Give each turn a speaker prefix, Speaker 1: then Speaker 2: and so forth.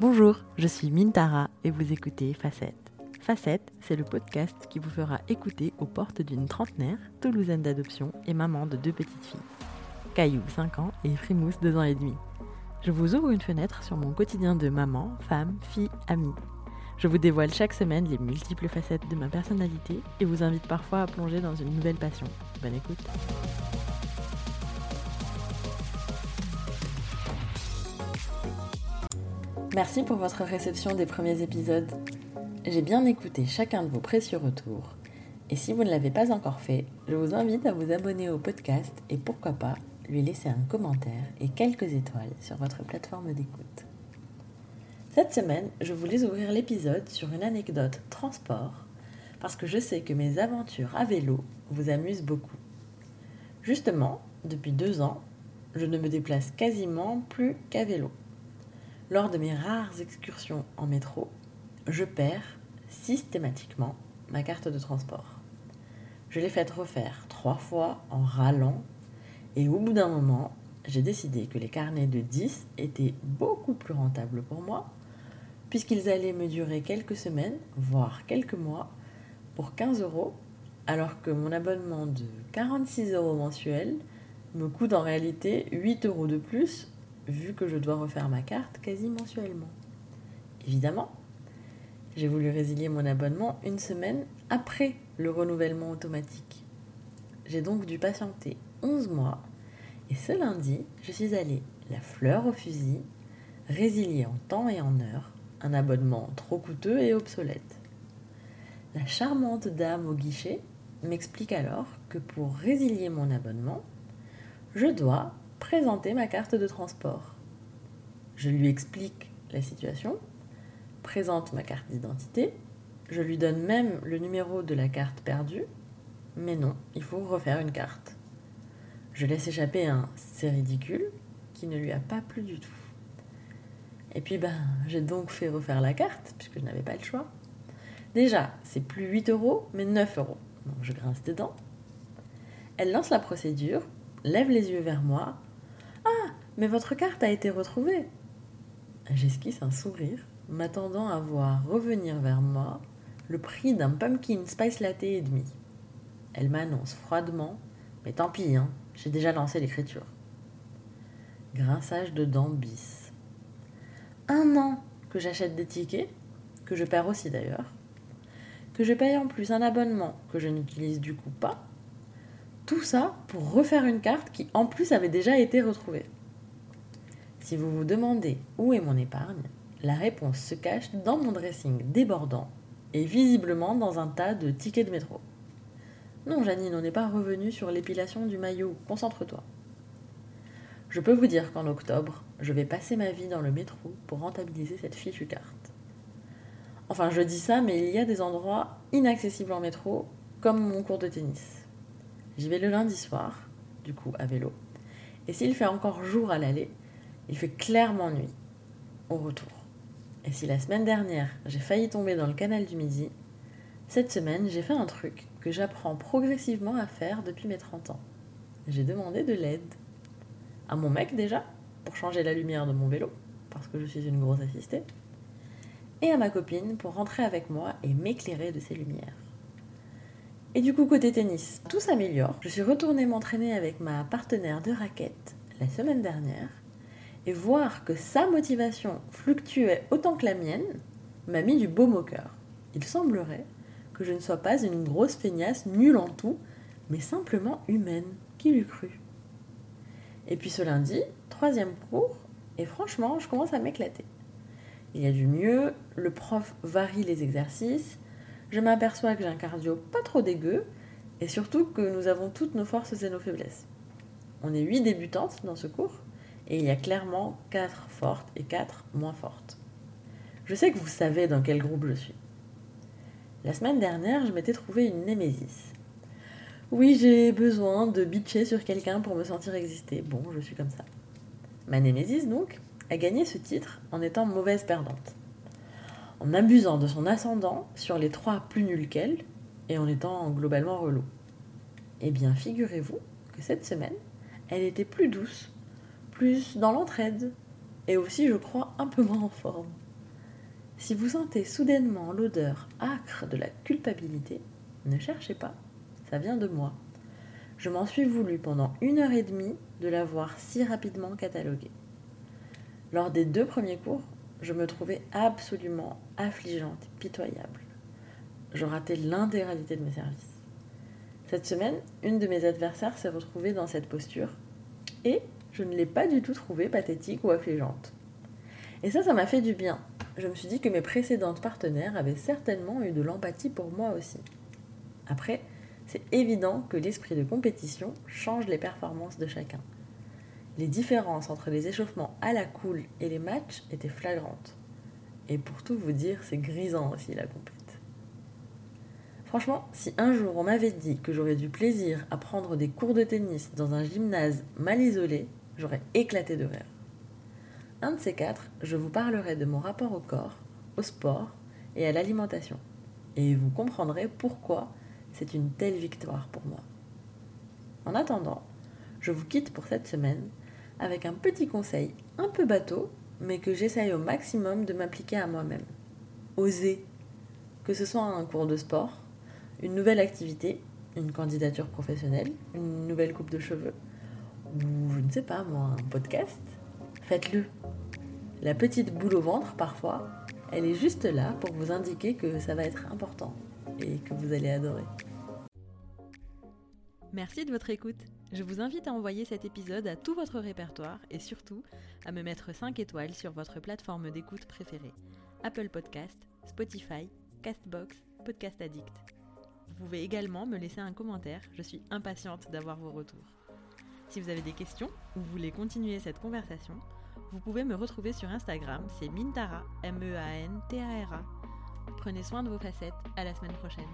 Speaker 1: Bonjour, je suis Mintara et vous écoutez Facette. Facette, c'est le podcast qui vous fera écouter aux portes d'une trentenaire, toulousaine d'adoption et maman de deux petites filles. Caillou, 5 ans, et Frimousse, 2 ans et demi. Je vous ouvre une fenêtre sur mon quotidien de maman, femme, fille, amie. Je vous dévoile chaque semaine les multiples facettes de ma personnalité et vous invite parfois à plonger dans une nouvelle passion. Bonne écoute. Merci pour votre réception des premiers épisodes. J'ai bien écouté chacun de vos précieux retours. Et si vous ne l'avez pas encore fait, je vous invite à vous abonner au podcast et pourquoi pas lui laisser un commentaire et quelques étoiles sur votre plateforme d'écoute. Cette semaine, je voulais ouvrir l'épisode sur une anecdote transport parce que je sais que mes aventures à vélo vous amusent beaucoup. Justement, depuis deux ans, je ne me déplace quasiment plus qu'à vélo. Lors de mes rares excursions en métro, je perds systématiquement ma carte de transport. Je l'ai faite refaire trois fois en râlant et au bout d'un moment, j'ai décidé que les carnets de 10 étaient beaucoup plus rentables pour moi puisqu'ils allaient me durer quelques semaines, voire quelques mois, pour 15 euros, alors que mon abonnement de 46 euros mensuel me coûte en réalité 8 euros de plus vu que je dois refaire ma carte quasi mensuellement. Évidemment, j'ai voulu résilier mon abonnement une semaine après le renouvellement automatique. J'ai donc dû patienter 11 mois et ce lundi, je suis allée la fleur au fusil, résilier en temps et en heure un abonnement trop coûteux et obsolète. La charmante dame au guichet m'explique alors que pour résilier mon abonnement, je dois présenter ma carte de transport. Je lui explique la situation, présente ma carte d'identité, je lui donne même le numéro de la carte perdue, mais non, il faut refaire une carte. Je laisse échapper un c'est ridicule qui ne lui a pas plu du tout. Et puis ben, j'ai donc fait refaire la carte, puisque je n'avais pas le choix. Déjà, c'est plus 8 euros, mais 9 euros. Donc je grince des dents. Elle lance la procédure, lève les yeux vers moi mais votre carte a été retrouvée. J'esquisse un sourire, m'attendant à voir revenir vers moi le prix d'un pumpkin spice latte et demi. Elle m'annonce froidement Mais tant pis, hein, j'ai déjà lancé l'écriture. Grinçage de dents bis. Un an que j'achète des tickets, que je perds aussi d'ailleurs, que je paye en plus un abonnement que je n'utilise du coup pas, tout ça pour refaire une carte qui en plus avait déjà été retrouvée. Si vous vous demandez où est mon épargne, la réponse se cache dans mon dressing débordant et visiblement dans un tas de tickets de métro. Non, Janine, on n'est pas revenu sur l'épilation du maillot, concentre-toi. Je peux vous dire qu'en octobre, je vais passer ma vie dans le métro pour rentabiliser cette fichue carte. Enfin, je dis ça, mais il y a des endroits inaccessibles en métro, comme mon cours de tennis. J'y vais le lundi soir, du coup à vélo. Et s'il fait encore jour à l'aller, il fait clairement nuit au retour. Et si la semaine dernière j'ai failli tomber dans le canal du Midi, cette semaine j'ai fait un truc que j'apprends progressivement à faire depuis mes 30 ans. J'ai demandé de l'aide. À mon mec déjà, pour changer la lumière de mon vélo, parce que je suis une grosse assistée. Et à ma copine pour rentrer avec moi et m'éclairer de ses lumières. Et du coup, côté tennis, tout s'améliore. Je suis retournée m'entraîner avec ma partenaire de raquette la semaine dernière et voir que sa motivation fluctuait autant que la mienne m'a mis du baume au cœur. Il semblerait que je ne sois pas une grosse feignasse nulle en tout, mais simplement humaine. Qui l'eût cru Et puis ce lundi, troisième cours, et franchement, je commence à m'éclater. Il y a du mieux, le prof varie les exercices, je m'aperçois que j'ai un cardio pas trop dégueu et surtout que nous avons toutes nos forces et nos faiblesses. On est huit débutantes dans ce cours et il y a clairement quatre fortes et quatre moins fortes. Je sais que vous savez dans quel groupe je suis. La semaine dernière, je m'étais trouvé une némésis. Oui, j'ai besoin de bitcher sur quelqu'un pour me sentir exister. Bon, je suis comme ça. Ma némésis, donc, a gagné ce titre en étant mauvaise perdante en abusant de son ascendant sur les trois plus nuls qu'elle et en étant globalement relou. Eh bien, figurez-vous que cette semaine, elle était plus douce, plus dans l'entraide et aussi, je crois, un peu moins en forme. Si vous sentez soudainement l'odeur âcre de la culpabilité, ne cherchez pas, ça vient de moi. Je m'en suis voulu pendant une heure et demie de l'avoir si rapidement catalogué. Lors des deux premiers cours, je me trouvais absolument affligeante et pitoyable. Je ratais l'intégralité de mes services. Cette semaine, une de mes adversaires s'est retrouvée dans cette posture et je ne l'ai pas du tout trouvée pathétique ou affligeante. Et ça, ça m'a fait du bien. Je me suis dit que mes précédentes partenaires avaient certainement eu de l'empathie pour moi aussi. Après, c'est évident que l'esprit de compétition change les performances de chacun. Les différences entre les échauffements à la cool et les matchs étaient flagrantes. Et pour tout vous dire, c'est grisant aussi la compète. Franchement, si un jour on m'avait dit que j'aurais du plaisir à prendre des cours de tennis dans un gymnase mal isolé, j'aurais éclaté de rire. Un de ces quatre, je vous parlerai de mon rapport au corps, au sport et à l'alimentation. Et vous comprendrez pourquoi c'est une telle victoire pour moi. En attendant, je vous quitte pour cette semaine avec un petit conseil un peu bateau, mais que j'essaye au maximum de m'appliquer à moi-même. Oser, que ce soit un cours de sport, une nouvelle activité, une candidature professionnelle, une nouvelle coupe de cheveux, ou je ne sais pas moi, un podcast, faites-le. La petite boule au ventre, parfois, elle est juste là pour vous indiquer que ça va être important et que vous allez adorer. Merci de votre écoute. Je vous invite à envoyer cet épisode à tout votre répertoire et surtout à me mettre 5 étoiles sur votre plateforme d'écoute préférée. Apple Podcast, Spotify, Castbox, Podcast Addict. Vous pouvez également me laisser un commentaire, je suis impatiente d'avoir vos retours. Si vous avez des questions ou voulez continuer cette conversation, vous pouvez me retrouver sur Instagram, c'est Mintara, M-E-A-N-T-A-R-A. Prenez soin de vos facettes, à la semaine prochaine.